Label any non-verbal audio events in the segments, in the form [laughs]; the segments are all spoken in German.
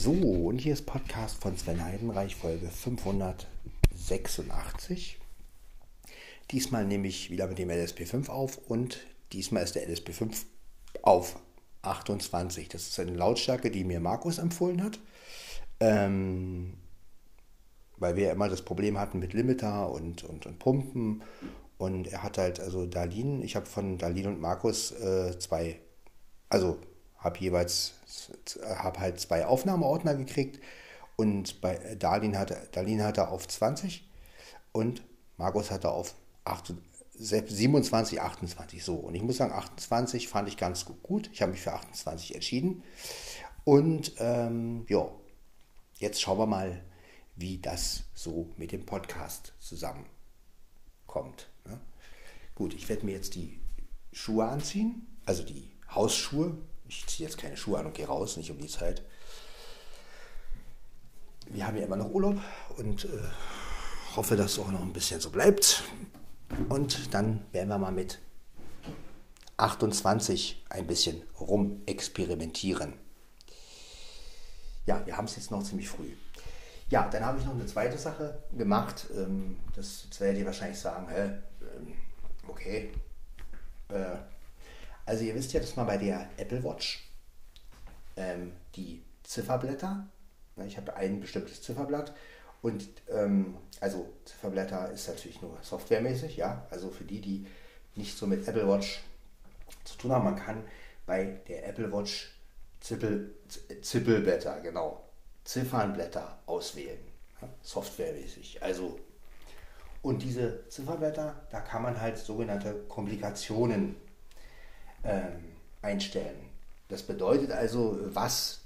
So, und hier ist Podcast von Sven Heidenreich, Folge 586. Diesmal nehme ich wieder mit dem LSP5 auf und diesmal ist der LSP5 auf 28. Das ist eine Lautstärke, die mir Markus empfohlen hat. Ähm, weil wir ja immer das Problem hatten mit Limiter und, und, und Pumpen. Und er hat halt, also Darlin, ich habe von Darlin und Markus äh, zwei, also habe jeweils, habe halt zwei Aufnahmeordner gekriegt und bei Darlin hatte, Darlin hatte auf 20 und Markus hatte auf 8, 27, 28 so. Und ich muss sagen, 28 fand ich ganz gut. Ich habe mich für 28 entschieden. Und ähm, ja, jetzt schauen wir mal, wie das so mit dem Podcast zusammenkommt. Ne? Gut, ich werde mir jetzt die Schuhe anziehen, also die Hausschuhe, ich ziehe jetzt keine Schuhe an und gehe raus, nicht um die Zeit. Wir haben ja immer noch Urlaub und äh, hoffe, dass es auch noch ein bisschen so bleibt. Und dann werden wir mal mit 28 ein bisschen rumexperimentieren. Ja, wir haben es jetzt noch ziemlich früh. Ja, dann habe ich noch eine zweite Sache gemacht. Ähm, das werdet ihr wahrscheinlich sagen, hä, ähm, okay, äh, also ihr wisst ja, dass man bei der Apple Watch ähm, die Zifferblätter, ne, ich habe ein bestimmtes Zifferblatt und ähm, also Zifferblätter ist natürlich nur softwaremäßig, ja, also für die, die nicht so mit Apple Watch zu tun haben, man kann bei der Apple Watch Zippel, Zippelblätter, genau, Ziffernblätter auswählen, ja, softwaremäßig. Also und diese Zifferblätter, da kann man halt sogenannte Komplikationen ähm, einstellen. Das bedeutet also, was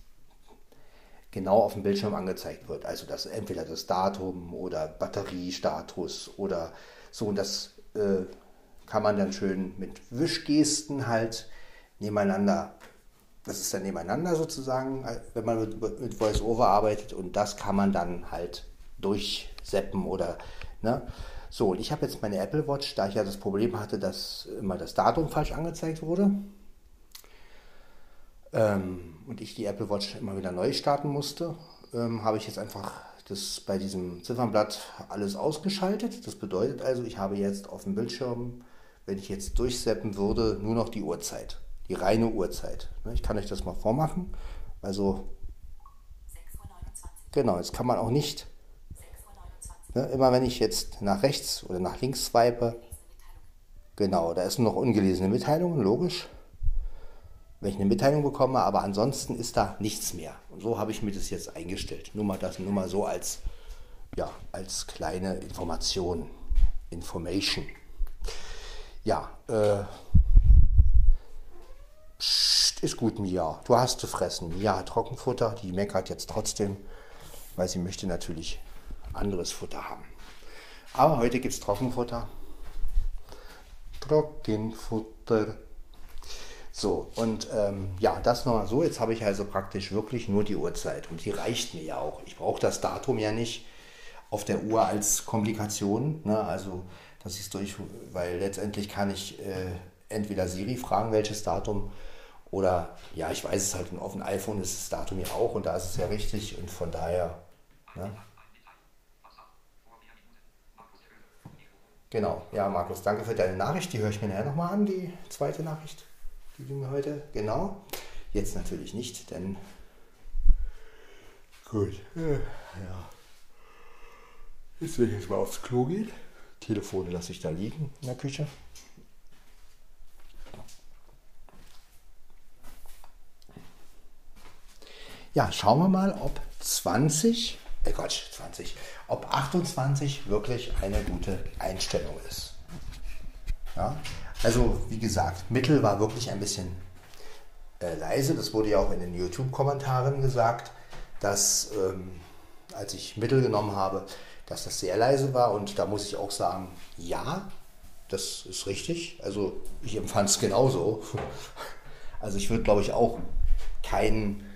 genau auf dem Bildschirm angezeigt wird. Also das entweder das Datum oder Batteriestatus oder so. Und das äh, kann man dann schön mit Wischgesten halt nebeneinander. Das ist dann nebeneinander sozusagen, wenn man mit, mit VoiceOver arbeitet und das kann man dann halt durchseppen oder ne? So, und ich habe jetzt meine Apple Watch, da ich ja das Problem hatte, dass immer das Datum falsch angezeigt wurde ähm, und ich die Apple Watch immer wieder neu starten musste, ähm, habe ich jetzt einfach das bei diesem Ziffernblatt alles ausgeschaltet. Das bedeutet also, ich habe jetzt auf dem Bildschirm, wenn ich jetzt durchseppen würde, nur noch die Uhrzeit, die reine Uhrzeit. Ne, ich kann euch das mal vormachen. Also, genau, jetzt kann man auch nicht Ne, immer wenn ich jetzt nach rechts oder nach links swipe, genau, da ist nur noch ungelesene Mitteilungen, logisch. Wenn ich eine Mitteilung bekomme, aber ansonsten ist da nichts mehr. Und so habe ich mir das jetzt eingestellt. Nur mal das, nur mal so als, ja, als kleine Information. Information. Ja, äh, ist gut, Mia. Du hast zu fressen. Mia hat Trockenfutter. Die meckert jetzt trotzdem, weil sie möchte natürlich anderes Futter haben. Aber heute gibt es Trockenfutter. Trockenfutter. So, und ähm, ja, das nochmal so. Jetzt habe ich also praktisch wirklich nur die Uhrzeit und die reicht mir ja auch. Ich brauche das Datum ja nicht auf der Uhr als Komplikation. Ne? Also, das ist durch, weil letztendlich kann ich äh, entweder Siri fragen, welches Datum, oder ja, ich weiß es halt, auf dem iPhone ist das Datum ja auch und da ist es ja richtig und von daher. Ne? Genau, ja, Markus, danke für deine Nachricht. Die höre ich mir nachher nochmal an, die zweite Nachricht, die du mir heute. Genau. Jetzt natürlich nicht, denn. Gut. Ja. Jetzt will ich jetzt mal aufs Klo gehen. Telefone lasse ich da liegen in der Küche. Ja, schauen wir mal, ob 20 äh Quatsch, 20, ob 28 wirklich eine gute Einstellung ist. Ja? Also, wie gesagt, Mittel war wirklich ein bisschen äh, leise. Das wurde ja auch in den YouTube-Kommentaren gesagt, dass, ähm, als ich Mittel genommen habe, dass das sehr leise war. Und da muss ich auch sagen, ja, das ist richtig. Also, ich empfand es genauso. [laughs] Also, ich würde, glaube ich, auch keinen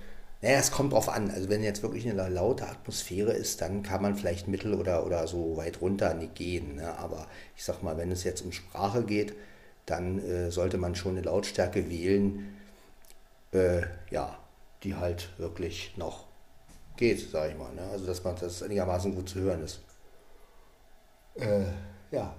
naja, es kommt drauf an. Also wenn jetzt wirklich eine laute Atmosphäre ist, dann kann man vielleicht mittel oder, oder so weit runter nicht gehen. Ne? Aber ich sag mal, wenn es jetzt um Sprache geht, dann äh, sollte man schon eine Lautstärke wählen, äh, ja, die halt wirklich noch geht, sage ich mal. Ne? Also dass man das einigermaßen gut zu hören ist. Äh, ja.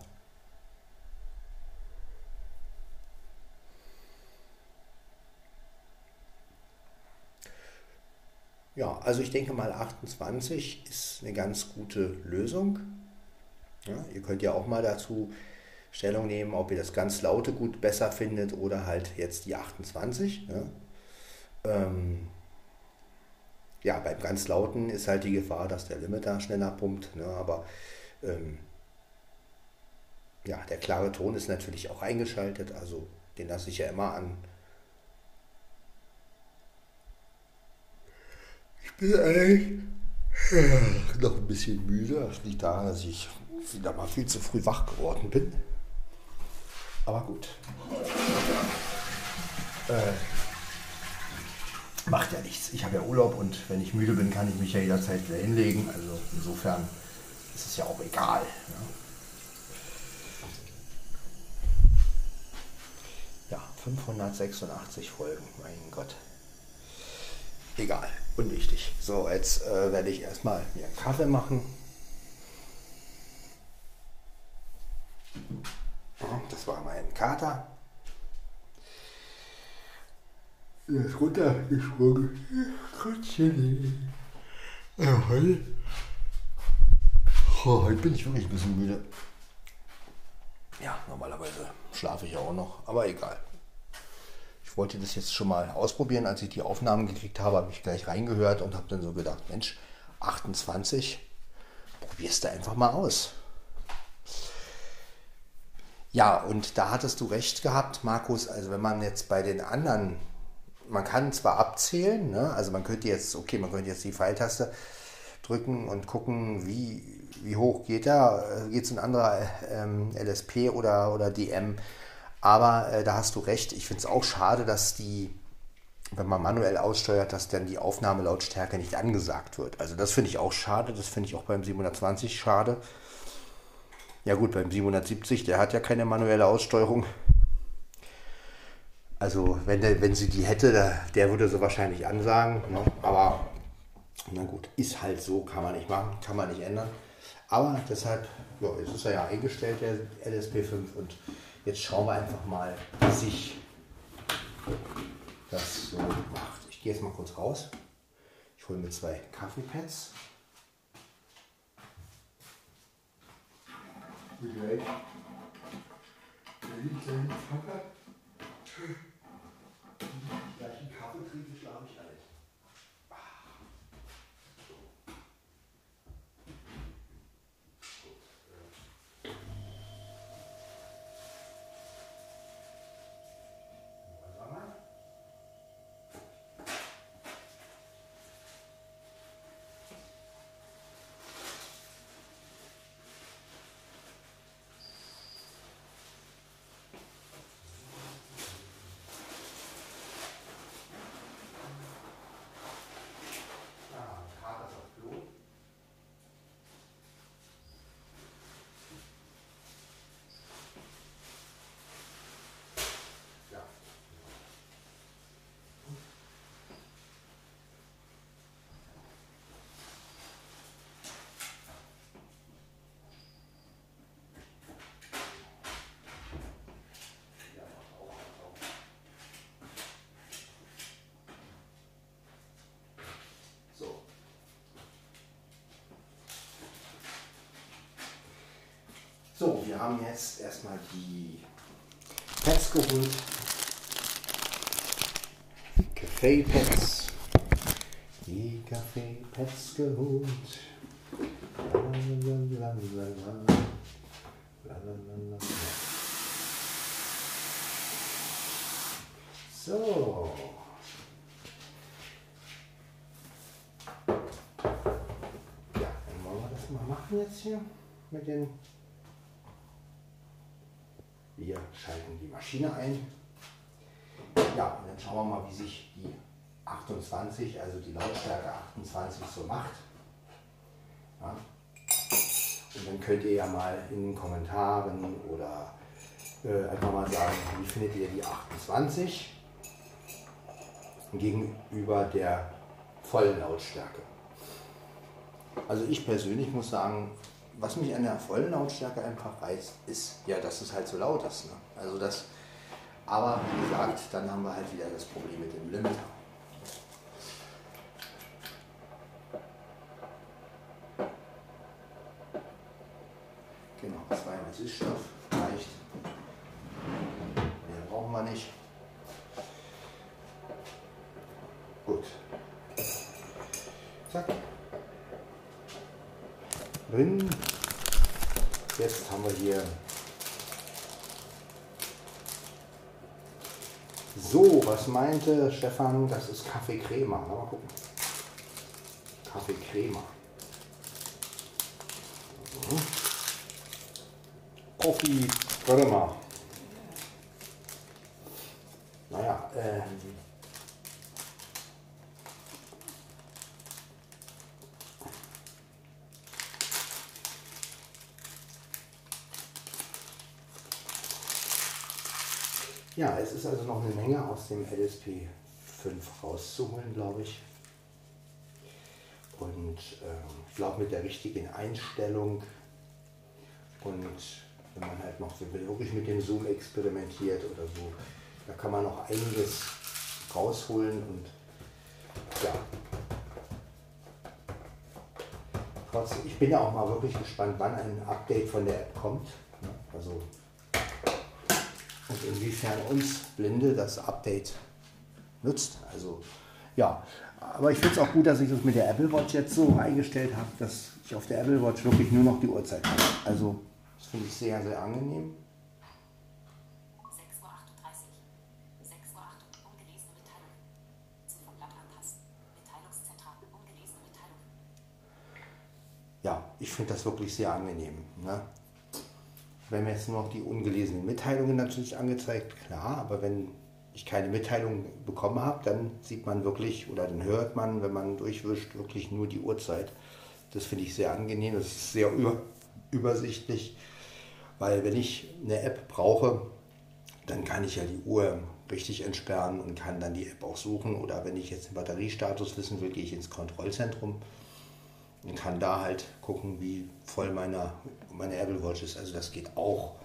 Ja, also ich denke mal 28 ist eine ganz gute Lösung. Ja, ihr könnt ja auch mal dazu Stellung nehmen, ob ihr das ganz laute gut besser findet oder halt jetzt die 28. Ja. Ähm, ja, beim ganz lauten ist halt die Gefahr, dass der Limiter schneller pumpt, ne, aber ähm, ja, der klare Ton ist natürlich auch eingeschaltet, also den lasse ich ja immer an. Bin eigentlich noch ein bisschen müde. Das liegt daran, dass ich wieder mal viel zu früh wach geworden bin. Aber gut. Äh, macht ja nichts. Ich habe ja Urlaub und wenn ich müde bin, kann ich mich ja jederzeit wieder hinlegen. Also insofern ist es ja auch egal. Ja, ja 586 Folgen, mein Gott. Egal, unwichtig. So, jetzt äh, werde ich erstmal mir einen Kaffee machen. Das war mein Kater. Er ist runtergesprungen. Gottchen. Ja. Oh, heute bin ich wirklich ein bisschen müde. Ja, normalerweise schlafe ich auch noch, aber egal. Wollte das jetzt schon mal ausprobieren. Als ich die Aufnahmen gekriegt habe, habe ich gleich reingehört und habe dann so gedacht, Mensch, 28, probierst du einfach mal aus. Ja, und da hattest du recht gehabt, Markus. Also wenn man jetzt bei den anderen, man kann zwar abzählen, ne? also man könnte jetzt, okay, man könnte jetzt die Pfeiltaste drücken und gucken, wie, wie hoch geht er, geht es ein anderer ähm, LSP oder, oder DM. Aber äh, da hast du recht, ich finde es auch schade, dass die, wenn man manuell aussteuert, dass dann die Aufnahmelautstärke nicht angesagt wird. Also das finde ich auch schade, das finde ich auch beim 720 schade. Ja gut, beim 770, der hat ja keine manuelle Aussteuerung. Also wenn, der, wenn sie die hätte, der, der würde sie wahrscheinlich ansagen. Ne? Aber na gut, ist halt so, kann man nicht machen, kann man nicht ändern. Aber deshalb, ja, jetzt ist er ja eingestellt, der LSP5. Und jetzt schauen wir einfach mal, wie sich das so macht. Ich gehe jetzt mal kurz raus. Ich hole mir zwei Kaffeepads. Begleich. Den kleinen Facker. Gleich einen Kaffee trinke, schlafe ich alles. So, wir haben jetzt erstmal die Pads geholt. Kaffee-Pads. Die Kaffee-Pads geholt. So. Ja, dann wollen wir das mal machen jetzt hier mit den wir Maschine ein. Ja, und dann schauen wir mal, wie sich die 28, also die Lautstärke 28 so macht. Ja. Und dann könnt ihr ja mal in den Kommentaren oder äh, einfach mal sagen, wie findet ihr die 28 gegenüber der vollen Lautstärke. Also ich persönlich muss sagen, was mich an der vollen Lautstärke einfach reizt, ist ja, dass es halt so laut ist. Ne? Also das, aber wie gesagt, dann haben wir halt wieder das Problem mit dem Limiter. Genau, zweimal Süßstoff reicht. Mehr brauchen wir nicht. Gut. Zack. Drin. Jetzt haben wir hier So, was meinte Stefan? Das ist Kaffee Crema. Mal gucken. Kaffee Crema. Mhm. Coffee Crema. Naja, ähm. Ja, es ist also noch eine Menge aus dem LSP 5 rauszuholen, glaube ich. Und ähm, ich glaube mit der richtigen Einstellung und wenn man halt noch wirklich mit dem Zoom experimentiert oder so, da kann man noch einiges rausholen und ja. Trotzdem, ich bin ja auch mal wirklich gespannt, wann ein Update von der App kommt. Ne? Also und inwiefern uns Blinde das Update nutzt. Also ja, aber ich finde es auch gut, dass ich das mit der Apple Watch jetzt so eingestellt habe, dass ich auf der Apple Watch wirklich nur noch die Uhrzeit habe. Also das finde ich sehr, sehr angenehm. 6.38 Uhr. 6.08 Uhr. Ungelesene Mitteilungen. Ziffernblatt anpassen. Mitteilungszentral. Ungelesene Mitteilungen. Ja, ich finde das wirklich sehr angenehm. Ne? Wenn mir jetzt nur noch die ungelesenen Mitteilungen natürlich angezeigt, klar, aber wenn ich keine Mitteilung bekommen habe, dann sieht man wirklich oder dann hört man, wenn man durchwischt, wirklich nur die Uhrzeit. Das finde ich sehr angenehm, das ist sehr über, übersichtlich, weil wenn ich eine App brauche, dann kann ich ja die Uhr richtig entsperren und kann dann die App auch suchen. Oder wenn ich jetzt den Batteriestatus wissen will, gehe ich ins Kontrollzentrum und kann da halt gucken, wie voll meine, meine Apple Watch ist. Also das geht auch.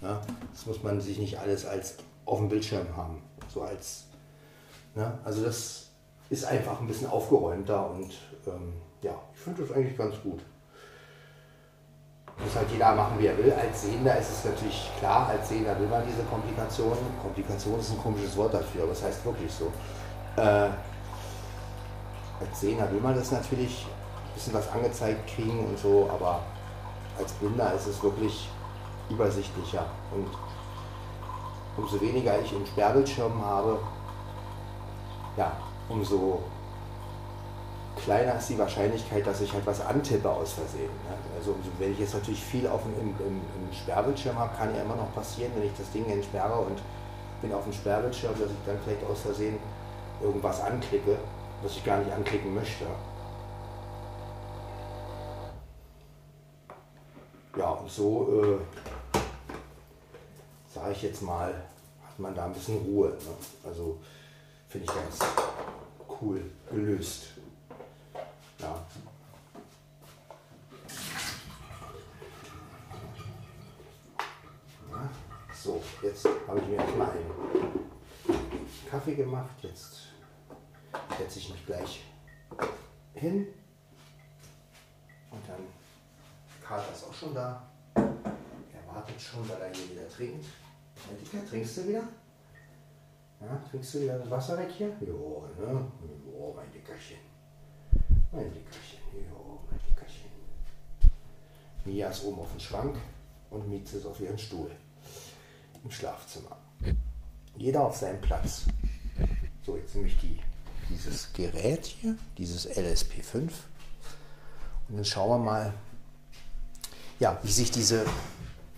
Ne? Das muss man sich nicht alles als auf dem Bildschirm haben. So als, ne? Also das ist einfach ein bisschen aufgeräumter und ähm, ja, ich finde das eigentlich ganz gut. Muss halt jeder machen, wie er will. Als Sehender ist es natürlich klar, als Sehender will man diese Komplikationen. Komplikation ist ein komisches Wort dafür, aber es heißt wirklich so. Äh, als Sehender will man das natürlich bisschen was angezeigt kriegen und so, aber als Blinder ist es wirklich übersichtlicher. Und umso weniger ich im Sperrbildschirm habe, ja, umso kleiner ist die Wahrscheinlichkeit, dass ich halt was antippe aus Versehen. Ne? Also wenn ich jetzt natürlich viel auf dem, im, im, im Sperrbildschirm habe, kann ja immer noch passieren, wenn ich das Ding entsperre und bin auf dem Sperrbildschirm, dass ich dann vielleicht aus Versehen irgendwas anklicke, was ich gar nicht anklicken möchte. Ja, und so, äh, sage ich jetzt mal, hat man da ein bisschen Ruhe. Ne? Also finde ich ganz cool gelöst. Ja. So, jetzt habe ich mir erstmal einen Kaffee gemacht. Jetzt setze ich mich gleich hin und dann Kater ist auch schon da. Er wartet schon, weil er hier wieder trinkt. Dicker, trinkst du wieder? Ja, trinkst du wieder das Wasser weg hier? Jo, ne? Jo, mein Dickerchen. Mein Dickerchen, jo, mein Dickerchen. Mia ist oben auf dem Schrank und Mietze ist auf ihrem Stuhl. Im Schlafzimmer. Jeder auf seinem Platz. So, jetzt nehme ich die, dieses Gerät hier, dieses LSP5. Und dann schauen wir mal, ja, wie sich diese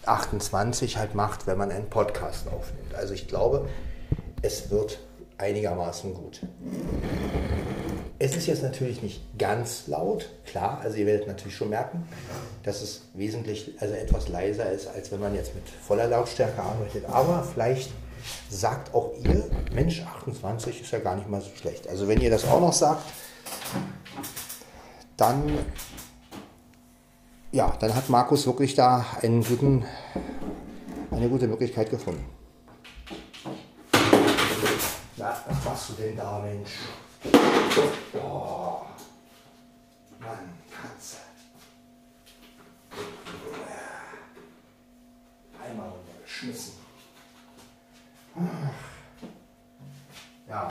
28 halt macht, wenn man einen Podcast aufnimmt. Also ich glaube, es wird einigermaßen gut. Es ist jetzt natürlich nicht ganz laut, klar, also ihr werdet natürlich schon merken, dass es wesentlich, also etwas leiser ist, als wenn man jetzt mit voller Lautstärke arbeitet. Aber vielleicht sagt auch ihr, Mensch, 28 ist ja gar nicht mal so schlecht. Also wenn ihr das auch noch sagt, dann ja, dann hat Markus wirklich da einen guten, eine gute Möglichkeit gefunden. Na, was machst du denn da, Mensch? Oh, Mann, Katze. Einmal runtergeschmissen. Ja.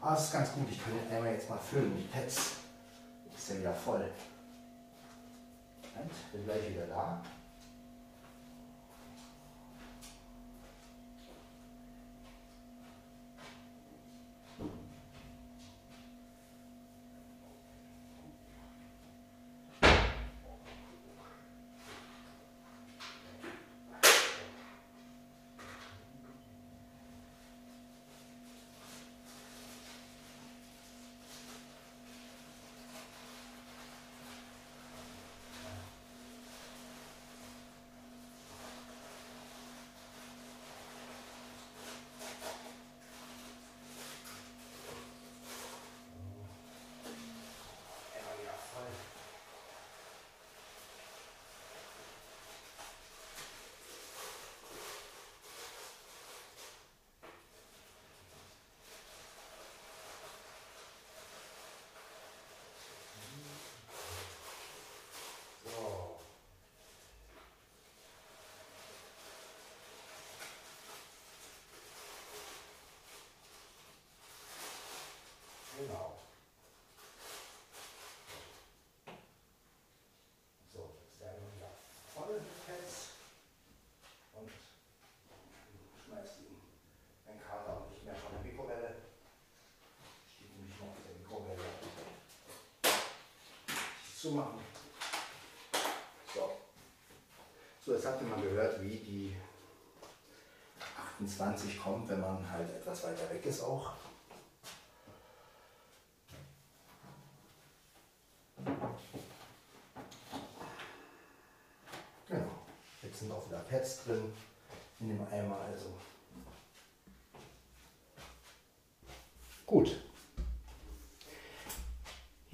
Ah, das ist ganz gut. Ich kann den einmal jetzt mal füllen. Die Pets ist ja voll. Und bin gleich wieder da. Genau. So, jetzt werden wir wieder voll mit Pads und schmeißt ihn den Kater auch nicht mehr von der Mikrowelle. Steht nämlich noch in der Mikrowelle. Zumachen. So. So, jetzt habt ihr mal gehört, wie die 28 kommt, wenn man halt etwas weiter weg ist auch. Pads drin in dem Eimer. Also gut.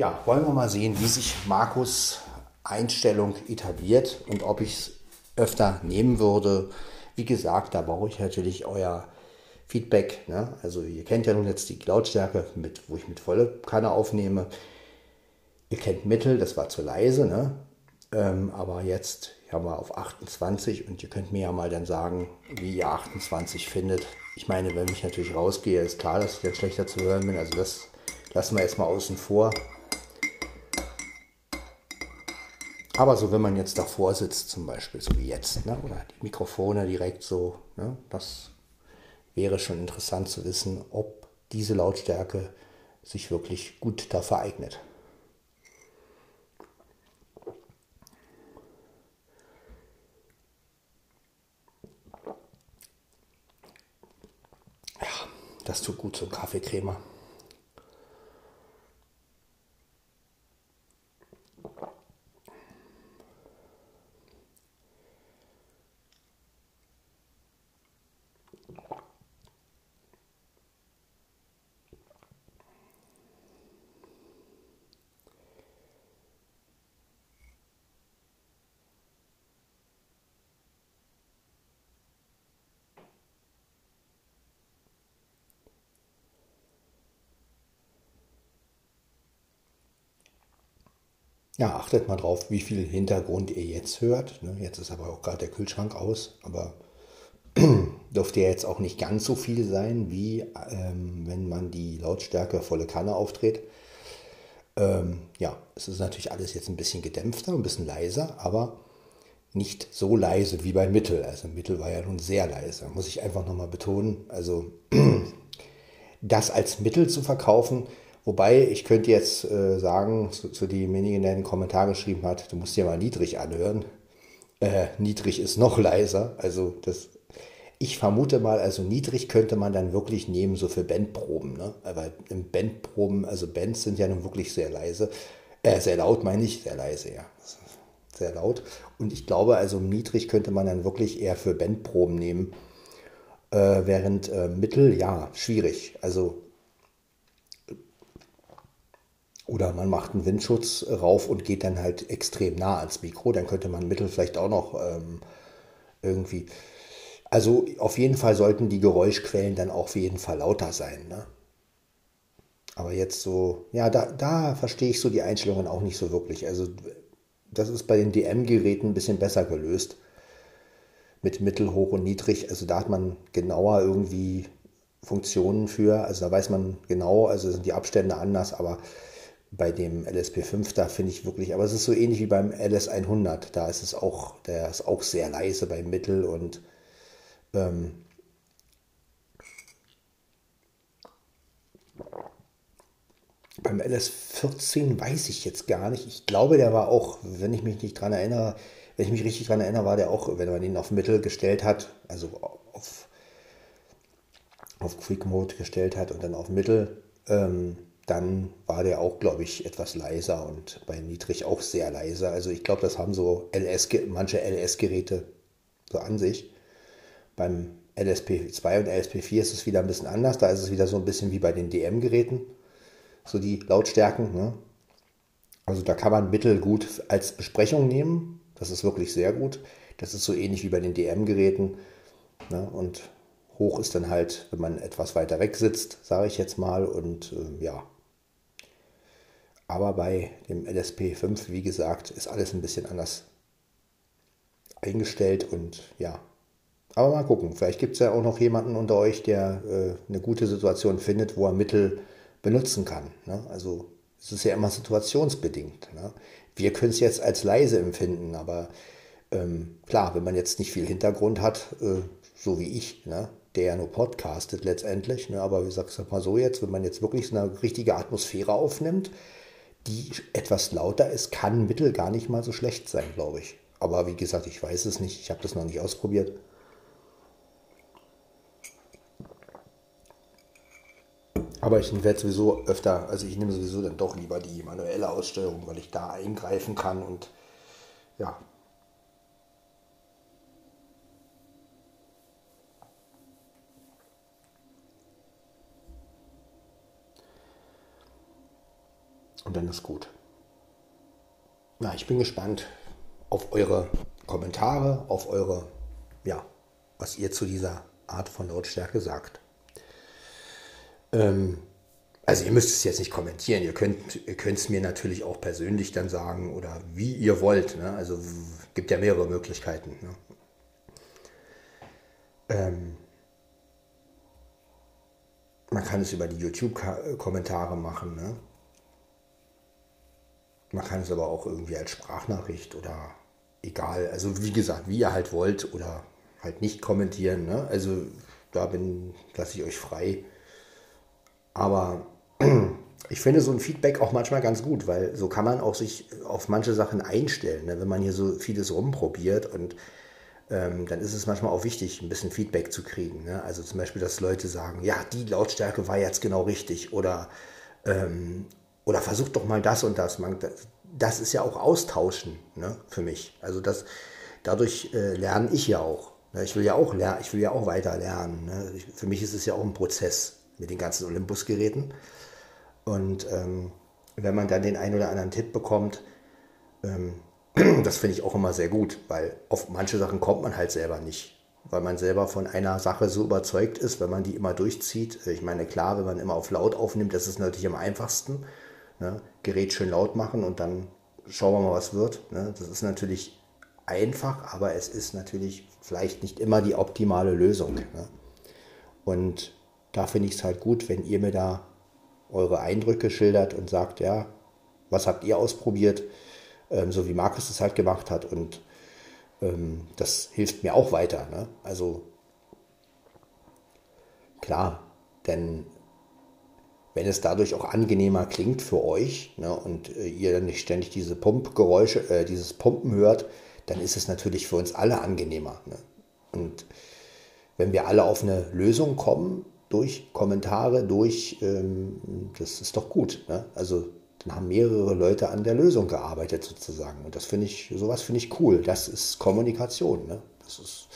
Ja, wollen wir mal sehen, wie sich Markus Einstellung etabliert und ob ich es öfter nehmen würde. Wie gesagt, da brauche ich natürlich euer Feedback. Ne? Also ihr kennt ja nun jetzt die Lautstärke, mit, wo ich mit volle Kanne aufnehme. Ihr kennt Mittel, das war zu leise. Ne? Ähm, aber jetzt haben wir auf 28 und ihr könnt mir ja mal dann sagen, wie ihr 28 findet. Ich meine, wenn ich natürlich rausgehe, ist klar, dass ich dann schlechter zu hören bin. Also das lassen wir erstmal außen vor. Aber so, wenn man jetzt davor sitzt, zum Beispiel, so wie jetzt, ne? oder die Mikrofone direkt so, ne? das wäre schon interessant zu wissen, ob diese Lautstärke sich wirklich gut dafür eignet. Das tut gut, so ein Ja, achtet mal drauf, wie viel Hintergrund ihr jetzt hört. Ne? Jetzt ist aber auch gerade der Kühlschrank aus, aber [clears throat] dürfte ja jetzt auch nicht ganz so viel sein, wie ähm, wenn man die Lautstärke volle Kanne auftritt. Ähm, ja, es ist natürlich alles jetzt ein bisschen gedämpfter, ein bisschen leiser, aber nicht so leise wie bei Mittel. Also Mittel war ja nun sehr leise, muss ich einfach nochmal betonen. Also [clears throat] das als Mittel zu verkaufen, Wobei, ich könnte jetzt äh, sagen, zu, zu demjenigen, der einen Kommentar geschrieben hat, du musst dir mal niedrig anhören. Äh, niedrig ist noch leiser. Also das, ich vermute mal, also niedrig könnte man dann wirklich nehmen, so für Bandproben. Ne? Aber im Bandproben, also Bands sind ja nun wirklich sehr leise. Äh, sehr laut meine ich, sehr leise, ja. Sehr laut. Und ich glaube, also niedrig könnte man dann wirklich eher für Bandproben nehmen. Äh, während äh, Mittel, ja, schwierig. Also Oder man macht einen Windschutz rauf und geht dann halt extrem nah ans Mikro. Dann könnte man Mittel vielleicht auch noch ähm, irgendwie. Also auf jeden Fall sollten die Geräuschquellen dann auch auf jeden Fall lauter sein. Ne? Aber jetzt so, ja, da, da verstehe ich so die Einstellungen auch nicht so wirklich. Also das ist bei den DM-Geräten ein bisschen besser gelöst. Mit mittel, hoch und niedrig. Also da hat man genauer irgendwie Funktionen für. Also da weiß man genau, also sind die Abstände anders, aber bei dem LSP5, da finde ich wirklich, aber es ist so ähnlich wie beim LS100, da ist es auch, der ist auch sehr leise beim Mittel und ähm, beim LS14 weiß ich jetzt gar nicht. Ich glaube, der war auch, wenn ich mich nicht dran erinnere, wenn ich mich richtig dran erinnere, war der auch, wenn man ihn auf Mittel gestellt hat, also auf, auf Quick Mode gestellt hat und dann auf Mittel, ähm, dann war der auch, glaube ich, etwas leiser und bei Niedrig auch sehr leise. Also ich glaube, das haben so LS, manche LS-Geräte so an sich. Beim LSP2 und LSP4 ist es wieder ein bisschen anders. Da ist es wieder so ein bisschen wie bei den DM-Geräten, so die Lautstärken. Ne? Also da kann man Mittel gut als Besprechung nehmen. Das ist wirklich sehr gut. Das ist so ähnlich wie bei den DM-Geräten. Ne? Und hoch ist dann halt, wenn man etwas weiter weg sitzt, sage ich jetzt mal. Und äh, ja, aber bei dem LSP5, wie gesagt, ist alles ein bisschen anders eingestellt und ja. Aber mal gucken, vielleicht gibt es ja auch noch jemanden unter euch, der äh, eine gute Situation findet, wo er Mittel benutzen kann. Ne? Also es ist ja immer situationsbedingt. Ne? Wir können es jetzt als leise empfinden, aber ähm, klar, wenn man jetzt nicht viel Hintergrund hat, äh, so wie ich, ne? der ja nur podcastet letztendlich, ne? aber wie sagst du mal so jetzt, wenn man jetzt wirklich so eine richtige Atmosphäre aufnimmt, die etwas lauter ist, kann Mittel gar nicht mal so schlecht sein, glaube ich. Aber wie gesagt, ich weiß es nicht. Ich habe das noch nicht ausprobiert. Aber ich werde sowieso öfter, also ich nehme sowieso dann doch lieber die manuelle Aussteuerung, weil ich da eingreifen kann und ja, Und dann ist gut. Na, ich bin gespannt auf eure Kommentare, auf eure, ja, was ihr zu dieser Art von Lautstärke sagt. Ähm, also ihr müsst es jetzt nicht kommentieren, ihr könnt ihr es mir natürlich auch persönlich dann sagen oder wie ihr wollt. Ne? Also gibt ja mehrere Möglichkeiten. Ne? Ähm, man kann es über die YouTube-Kommentare machen. Ne? Man kann es aber auch irgendwie als Sprachnachricht oder egal, also wie gesagt, wie ihr halt wollt oder halt nicht kommentieren. Ne? Also da bin, lasse ich euch frei. Aber [clears throat] ich finde so ein Feedback auch manchmal ganz gut, weil so kann man auch sich auf manche Sachen einstellen. Ne? Wenn man hier so vieles rumprobiert und ähm, dann ist es manchmal auch wichtig, ein bisschen Feedback zu kriegen. Ne? Also zum Beispiel, dass Leute sagen, ja, die Lautstärke war jetzt genau richtig oder ähm, oder versucht doch mal das und das. Man, das ist ja auch Austauschen ne, für mich. Also das, dadurch äh, lerne ich ja auch. Ne? Ich will ja auch lernen, ich will ja auch weiter lernen. Ne? Ich, für mich ist es ja auch ein Prozess mit den ganzen Olympus-Geräten. Und ähm, wenn man dann den einen oder anderen Tipp bekommt, ähm, [clears throat] das finde ich auch immer sehr gut, weil auf manche Sachen kommt man halt selber nicht weil man selber von einer Sache so überzeugt ist, wenn man die immer durchzieht. Ich meine, klar, wenn man immer auf laut aufnimmt, das ist natürlich am einfachsten. Ne? Gerät schön laut machen und dann schauen wir mal, was wird. Ne? Das ist natürlich einfach, aber es ist natürlich vielleicht nicht immer die optimale Lösung. Ne? Und da finde ich es halt gut, wenn ihr mir da eure Eindrücke schildert und sagt, ja, was habt ihr ausprobiert, ähm, so wie Markus es halt gemacht hat. Und ähm, das hilft mir auch weiter. Ne? Also klar, denn wenn es dadurch auch angenehmer klingt für euch ne, und äh, ihr dann nicht ständig diese Pumpgeräusche, äh, dieses Pumpen hört, dann ist es natürlich für uns alle angenehmer. Ne? Und wenn wir alle auf eine Lösung kommen, durch Kommentare, durch, ähm, das ist doch gut. Ne? Also dann haben mehrere Leute an der Lösung gearbeitet sozusagen. Und das finde ich, sowas finde ich cool. Das ist Kommunikation. Ne? Das ist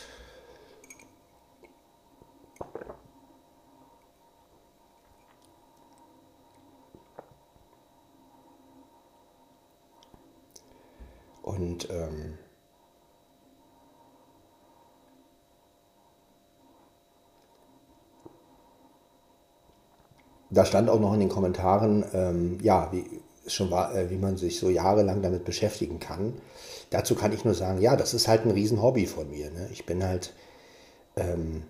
Und ähm, da stand auch noch in den Kommentaren, ähm, ja, wie, schon war, äh, wie man sich so jahrelang damit beschäftigen kann. Dazu kann ich nur sagen, ja, das ist halt ein Riesenhobby von mir. Ne? Ich bin halt ähm,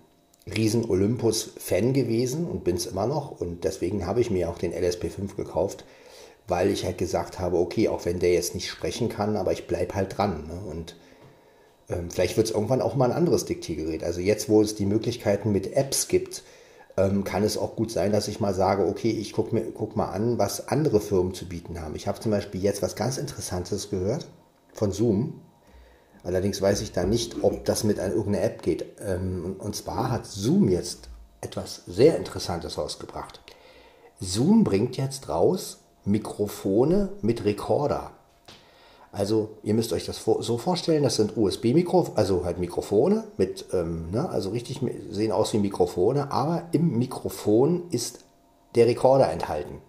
riesen Olympus-Fan gewesen und bin es immer noch. Und deswegen habe ich mir auch den LSP5 gekauft, weil ich halt gesagt habe, okay, auch wenn der jetzt nicht sprechen kann, aber ich bleibe halt dran. Ne? Und ähm, vielleicht wird es irgendwann auch mal ein anderes Diktiergerät. Also jetzt, wo es die Möglichkeiten mit Apps gibt, ähm, kann es auch gut sein, dass ich mal sage, okay, ich gucke guck mal an, was andere Firmen zu bieten haben. Ich habe zum Beispiel jetzt was ganz Interessantes gehört von Zoom. Allerdings weiß ich da nicht, ob das mit einer irgendeiner App geht. Ähm, und zwar hat Zoom jetzt etwas sehr Interessantes rausgebracht. Zoom bringt jetzt raus Mikrofone mit Rekorder. Also ihr müsst euch das so vorstellen, das sind USB-Mikro, also halt Mikrofone mit, ähm, ne, also richtig sehen aus wie Mikrofone, aber im Mikrofon ist der Rekorder enthalten.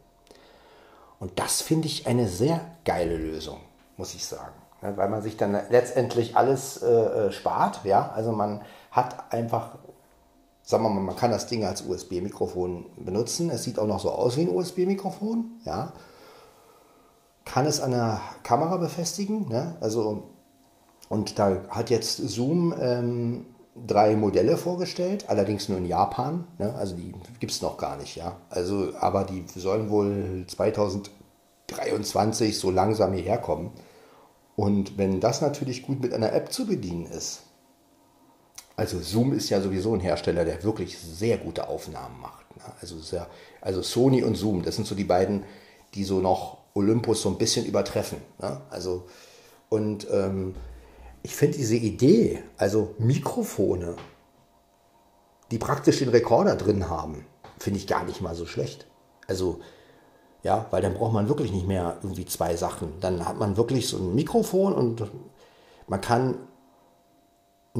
Und das finde ich eine sehr geile Lösung, muss ich sagen. Ja, weil man sich dann letztendlich alles äh, äh spart, ja, also man hat einfach, sagen wir mal, man kann das Ding als USB-Mikrofon benutzen. Es sieht auch noch so aus wie ein USB-Mikrofon, ja kann es an der Kamera befestigen. Ne? Also, und da hat jetzt Zoom ähm, drei Modelle vorgestellt, allerdings nur in Japan. Ne? Also die gibt es noch gar nicht, ja. Also, aber die sollen wohl 2023 so langsam hierher kommen. Und wenn das natürlich gut mit einer App zu bedienen ist, also Zoom ist ja sowieso ein Hersteller, der wirklich sehr gute Aufnahmen macht. Ne? Also, sehr, also Sony und Zoom, das sind so die beiden, die so noch Olympus so ein bisschen übertreffen. Ne? Also, und ähm, ich finde diese Idee, also Mikrofone, die praktisch den Rekorder drin haben, finde ich gar nicht mal so schlecht. Also, ja, weil dann braucht man wirklich nicht mehr irgendwie zwei Sachen. Dann hat man wirklich so ein Mikrofon und man kann,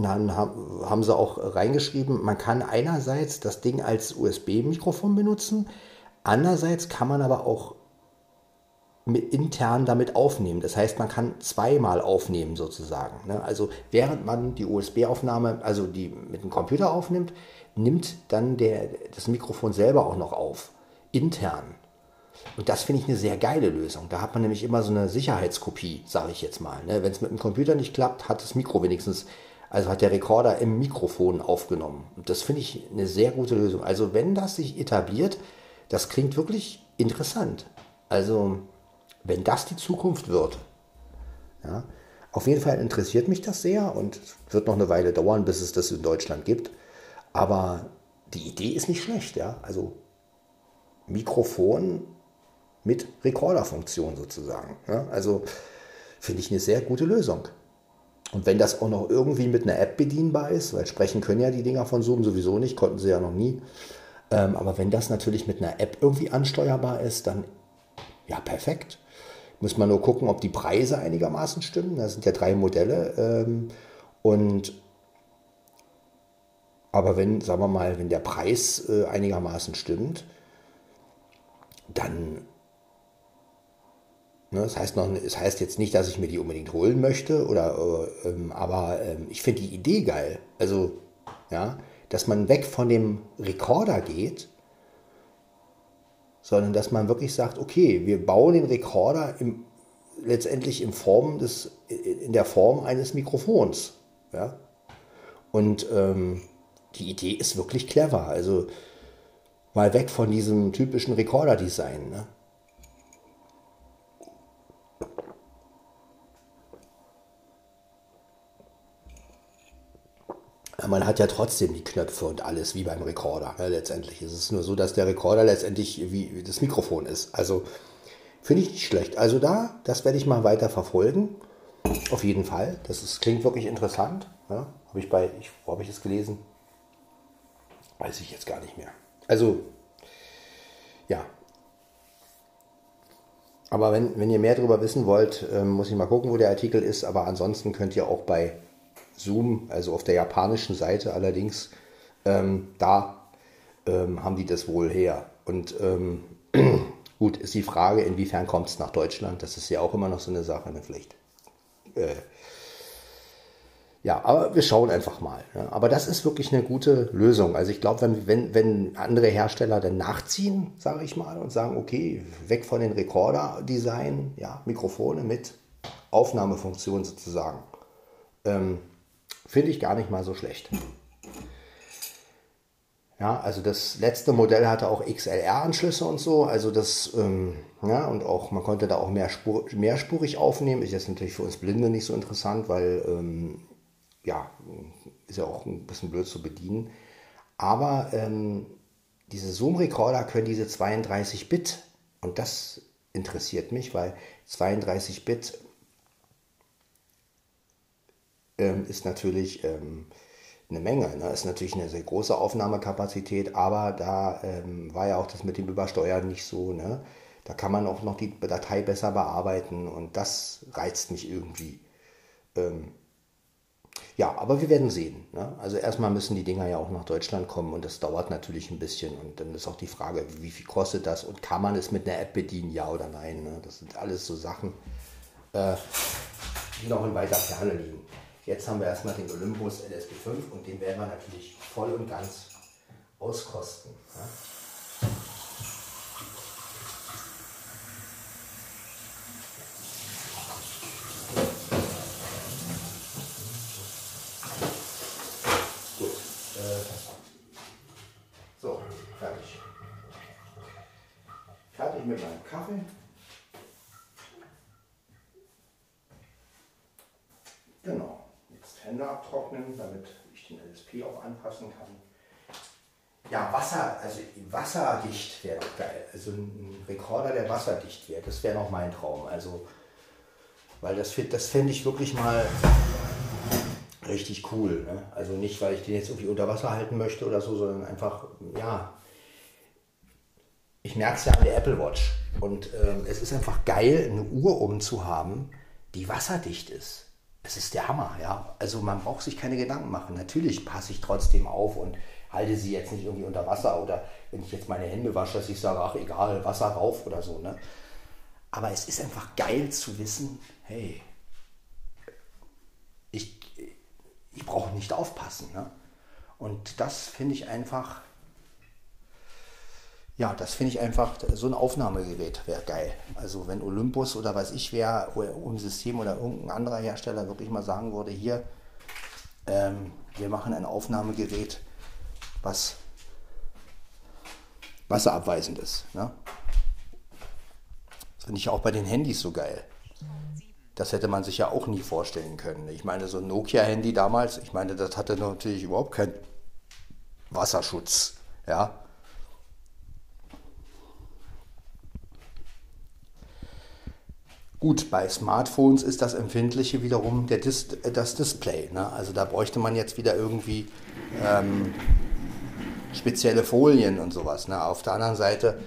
dann haben sie auch reingeschrieben, man kann einerseits das Ding als USB-Mikrofon benutzen, andererseits kann man aber auch intern damit aufnehmen. Das heißt, man kann zweimal aufnehmen sozusagen. Ne? Also während man die USB-Aufnahme, also die mit dem Computer aufnimmt, nimmt dann der, das Mikrofon selber auch noch auf, intern. Und das finde ich eine sehr geile Lösung. Da hat man nämlich immer so eine Sicherheitskopie, sage ich jetzt mal. Ne? Wenn es mit dem Computer nicht klappt, hat das Mikro wenigstens, also hat der Rekorder im Mikrofon aufgenommen. Und das finde ich eine sehr gute Lösung. Also wenn das sich etabliert, das klingt wirklich interessant. Also wenn das die Zukunft wird, ja, auf jeden Fall interessiert mich das sehr und wird noch eine Weile dauern, bis es das in Deutschland gibt. Aber die Idee ist nicht schlecht, ja. Also Mikrofon mit Rekorderfunktion sozusagen. Ja? Also finde ich eine sehr gute Lösung. Und wenn das auch noch irgendwie mit einer App bedienbar ist, weil sprechen können ja die Dinger von Zoom sowieso nicht, konnten sie ja noch nie. Ähm, aber wenn das natürlich mit einer App irgendwie ansteuerbar ist, dann ja perfekt. Muss man nur gucken, ob die Preise einigermaßen stimmen. Das sind ja drei Modelle. Ähm, und aber wenn, sagen wir mal, wenn der Preis äh, einigermaßen stimmt, dann das, heißt noch, das heißt jetzt nicht, dass ich mir die unbedingt holen möchte, oder, äh, ähm, aber äh, ich finde die Idee geil. Also, ja, dass man weg von dem Rekorder geht sondern dass man wirklich sagt, okay, wir bauen den Rekorder im, letztendlich in, Form des, in der Form eines Mikrofons. Ja? Und ähm, die Idee ist wirklich clever. Also mal weg von diesem typischen Rekorder-Design. Ne? Man hat ja trotzdem die Knöpfe und alles wie beim Rekorder. Ne, letztendlich ist es nur so, dass der Rekorder letztendlich wie das Mikrofon ist. Also finde ich nicht schlecht. Also da, das werde ich mal weiter verfolgen. Auf jeden Fall. Das ist, klingt wirklich interessant. Ja, habe ich bei, ich, wo habe ich das gelesen? Weiß ich jetzt gar nicht mehr. Also, ja. Aber wenn, wenn ihr mehr darüber wissen wollt, ähm, muss ich mal gucken, wo der Artikel ist. Aber ansonsten könnt ihr auch bei Zoom, also auf der japanischen Seite allerdings, ähm, da ähm, haben die das wohl her. Und ähm, [clears throat] gut, ist die Frage, inwiefern kommt es nach Deutschland? Das ist ja auch immer noch so eine Sache. Ne? Vielleicht Äh, ja, aber wir schauen einfach mal. Ja. Aber das ist wirklich eine gute Lösung. Also ich glaube, wenn, wenn, wenn andere Hersteller dann nachziehen, sage ich mal, und sagen, okay, weg von den Recorder-Design, ja, Mikrofone mit Aufnahmefunktion sozusagen, ähm, finde ich gar nicht mal so schlecht. Ja, also das letzte Modell hatte auch XLR-Anschlüsse und so, also das, ähm, ja, und auch, man konnte da auch mehr Spur, mehrspurig aufnehmen. Ist jetzt natürlich für uns Blinde nicht so interessant, weil, ähm, ja, ist ja auch ein bisschen blöd zu bedienen. Aber ähm, diese Zoom-Recorder können diese 32 Bit und das interessiert mich, weil 32 Bit ähm, ist natürlich ähm, eine Menge. Ne? Ist natürlich eine sehr große Aufnahmekapazität, aber da ähm, war ja auch das mit dem Übersteuern nicht so. Ne? Da kann man auch noch die Datei besser bearbeiten und das reizt mich irgendwie. Ähm, ja, aber wir werden sehen. Ne? Also erstmal müssen die Dinger ja auch nach Deutschland kommen und das dauert natürlich ein bisschen. Und dann ist auch die Frage, wie viel kostet das und kann man es mit einer App bedienen, ja oder nein. Ne? Das sind alles so Sachen, äh, die noch in weiter Ferne liegen. Jetzt haben wir erstmal den Olympus LSB5 und den werden wir natürlich voll und ganz auskosten. Ja? Äh, so, fertig. Fertig mit meinem Kaffee. Genau. Hände abtrocknen, damit ich den LSP auch anpassen kann. Ja, Wasser, also wasserdicht wäre doch geil. Also ein Rekorder, der wasserdicht wäre, das wäre noch mein Traum. Also, weil das, das fände ich wirklich mal richtig cool. Ne? Also nicht, weil ich den jetzt irgendwie unter Wasser halten möchte oder so, sondern einfach, ja, ich merke es ja an der Apple Watch. Und ähm, es ist einfach geil, eine Uhr umzuhaben, die wasserdicht ist. Das ist der Hammer, ja. Also man braucht sich keine Gedanken machen. Natürlich passe ich trotzdem auf und halte sie jetzt nicht irgendwie unter Wasser oder wenn ich jetzt meine Hände wasche, dass ich sage, ach egal, Wasser rauf oder so. Ne? Aber es ist einfach geil zu wissen, hey, ich, ich brauche nicht aufpassen. Ne? Und das finde ich einfach ja, das finde ich einfach, so ein Aufnahmegerät wäre geil. Also wenn Olympus oder was ich wäre, ein System oder irgendein anderer Hersteller wirklich mal sagen würde, hier, ähm, wir machen ein Aufnahmegerät, was wasserabweisend ist. Ne? Das finde ich auch bei den Handys so geil. Das hätte man sich ja auch nie vorstellen können. Ich meine, so ein Nokia-Handy damals, ich meine, das hatte natürlich überhaupt keinen Wasserschutz. Ja, Gut, bei Smartphones ist das Empfindliche wiederum der Dis das Display. Ne? Also da bräuchte man jetzt wieder irgendwie ähm, spezielle Folien und sowas. Ne? Auf der anderen Seite,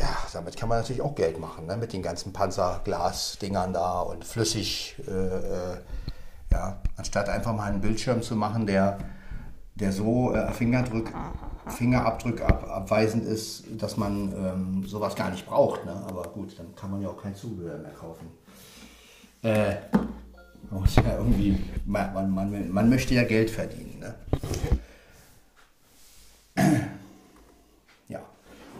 ja, damit kann man natürlich auch Geld machen, ne? mit den ganzen Panzerglas-Dingern da und flüssig. Äh, äh, ja, anstatt einfach mal einen Bildschirm zu machen, der, der so äh, Fingerdrück Fingerabdruck ab, abweisend ist, dass man ähm, sowas gar nicht braucht. Ne? Aber gut, dann kann man ja auch kein Zubehör mehr kaufen. Äh, man muss ja irgendwie, man, man, man, man möchte ja Geld verdienen. Ne? Ja,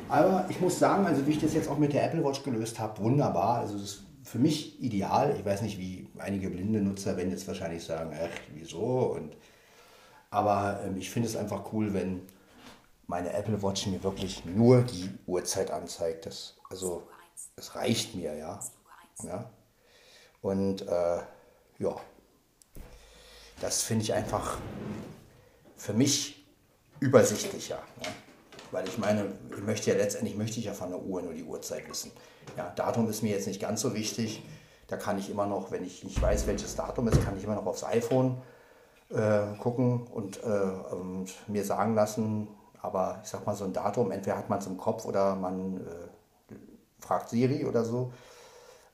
aber ich muss sagen, also wie ich das jetzt auch mit der Apple Watch gelöst habe, wunderbar. Also das ist für mich ideal. Ich weiß nicht, wie einige blinde Nutzer werden jetzt wahrscheinlich sagen, ach, wieso? Und, aber ähm, ich finde es einfach cool, wenn meine Apple Watch mir wirklich nur die Uhrzeit anzeigt. Das, also es reicht mir, ja. ja? Und äh, ja, das finde ich einfach für mich übersichtlicher. Ne? Weil ich meine, ich möchte ja letztendlich möchte ich ja von der Uhr nur die Uhrzeit wissen. Ja, Datum ist mir jetzt nicht ganz so wichtig. Da kann ich immer noch, wenn ich nicht weiß, welches Datum ist, kann ich immer noch aufs iPhone äh, gucken und, äh, und mir sagen lassen, aber ich sag mal, so ein Datum, entweder hat man es im Kopf oder man äh, fragt Siri oder so.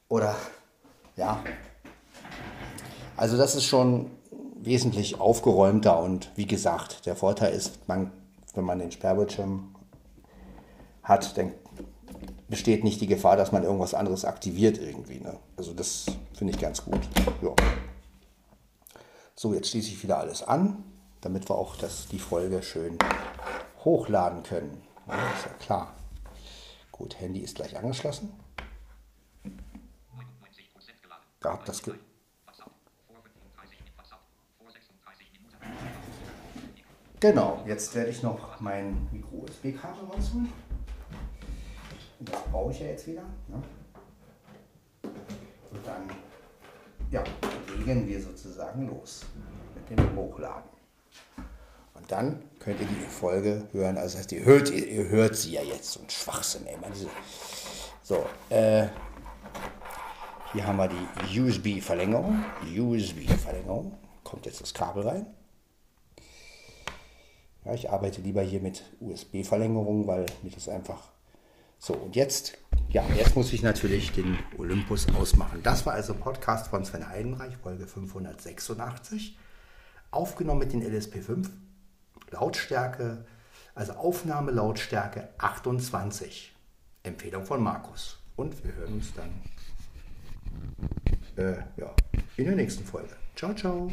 Oder ja. Also das ist schon wesentlich aufgeräumter und wie gesagt, der Vorteil ist, man, wenn man den Sperrbildschirm hat, dann besteht nicht die Gefahr, dass man irgendwas anderes aktiviert irgendwie. Ne? Also das Finde ich ganz gut. Ja. So, jetzt schließe ich wieder alles an, damit wir auch das, die Folge schön hochladen können. Ja, ist ja klar. Gut, Handy ist gleich angeschlossen. Da habt das ge Genau, jetzt werde ich noch mein Micro-USB-Kabel rausholen. Das brauche ich ja jetzt wieder. Ne? Und dann ja, legen wir sozusagen los mit dem Hochladen. Und dann könnt ihr die Folge hören. Also das heißt, ihr hört, ihr, ihr hört sie ja jetzt. So ein Schwachsinn, ey. So, äh, hier haben wir die USB-Verlängerung. USB-Verlängerung. Kommt jetzt das Kabel rein. Ja, ich arbeite lieber hier mit USB-Verlängerung, weil mir das einfach so, und jetzt, ja, jetzt muss ich natürlich den Olympus ausmachen. Das war also Podcast von Sven Heidenreich, Folge 586. Aufgenommen mit den LSP5. Lautstärke, also Aufnahme Lautstärke 28. Empfehlung von Markus. Und wir hören uns dann äh, ja, in der nächsten Folge. Ciao, ciao.